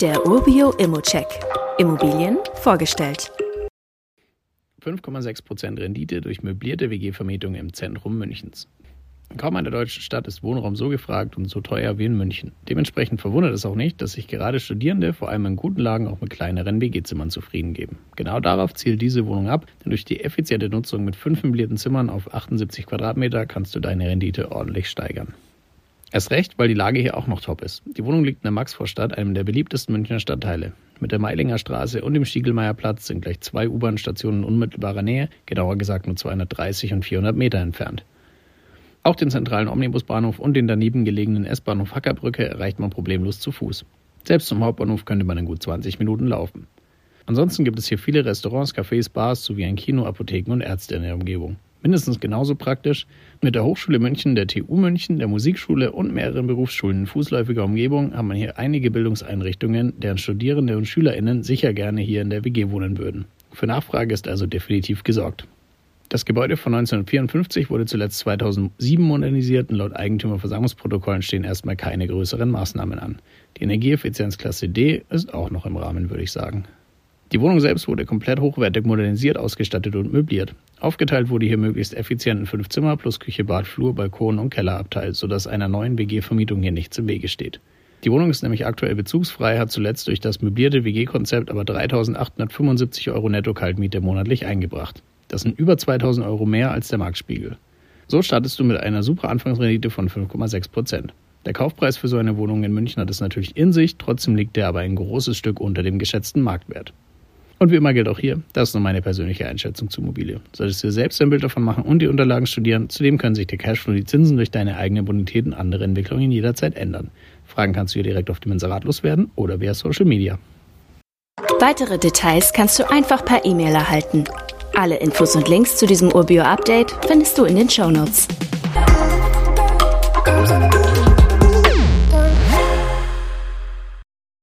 Der Urbio Immocheck. Immobilien vorgestellt. 5,6% Rendite durch möblierte WG-Vermietung im Zentrum Münchens. Kaum eine deutsche Stadt ist Wohnraum so gefragt und so teuer wie in München. Dementsprechend verwundert es auch nicht, dass sich gerade Studierende vor allem in guten Lagen auch mit kleineren WG-Zimmern zufrieden geben. Genau darauf zielt diese Wohnung ab, denn durch die effiziente Nutzung mit fünf möblierten Zimmern auf 78 Quadratmeter kannst du deine Rendite ordentlich steigern. Erst recht, weil die Lage hier auch noch top ist. Die Wohnung liegt in der Maxvorstadt, einem der beliebtesten Münchner Stadtteile. Mit der Meilinger Straße und dem Stiegelmeierplatz sind gleich zwei U-Bahn-Stationen in unmittelbarer Nähe, genauer gesagt nur 230 und 400 Meter entfernt. Auch den zentralen Omnibusbahnhof und den daneben gelegenen S-Bahnhof Hackerbrücke erreicht man problemlos zu Fuß. Selbst zum Hauptbahnhof könnte man in gut 20 Minuten laufen. Ansonsten gibt es hier viele Restaurants, Cafés, Bars sowie ein Kino, Apotheken und Ärzte in der Umgebung. Mindestens genauso praktisch mit der Hochschule München, der TU München, der Musikschule und mehreren Berufsschulen in fußläufiger Umgebung haben wir hier einige Bildungseinrichtungen, deren Studierende und SchülerInnen sicher gerne hier in der WG wohnen würden. Für Nachfrage ist also definitiv gesorgt. Das Gebäude von 1954 wurde zuletzt 2007 modernisiert und laut Eigentümerversammlungsprotokollen stehen erstmal keine größeren Maßnahmen an. Die Energieeffizienzklasse D ist auch noch im Rahmen, würde ich sagen. Die Wohnung selbst wurde komplett hochwertig modernisiert, ausgestattet und möbliert. Aufgeteilt wurde hier möglichst effizient in fünf Zimmer plus Küche, Bad, Flur, Balkon und Kellerabteil, sodass einer neuen WG-Vermietung hier nichts im Wege steht. Die Wohnung ist nämlich aktuell bezugsfrei, hat zuletzt durch das möblierte WG-Konzept aber 3.875 Euro netto Kaltmiete monatlich eingebracht. Das sind über 2000 Euro mehr als der Marktspiegel. So startest du mit einer super Anfangsrendite von 5,6 Prozent. Der Kaufpreis für so eine Wohnung in München hat es natürlich in sich, trotzdem liegt der aber ein großes Stück unter dem geschätzten Marktwert. Und wie immer gilt auch hier, das ist nur meine persönliche Einschätzung zur Immobilie. Solltest du dir selbst ein Bild davon machen und die Unterlagen studieren, zudem können sich der Cashflow, die Zinsen durch deine eigene Bonität und andere Entwicklungen jederzeit ändern. Fragen kannst du hier direkt auf dem Inserat loswerden oder via Social Media. Weitere Details kannst du einfach per E-Mail erhalten. Alle Infos und Links zu diesem Urbio-Update findest du in den Show Notes.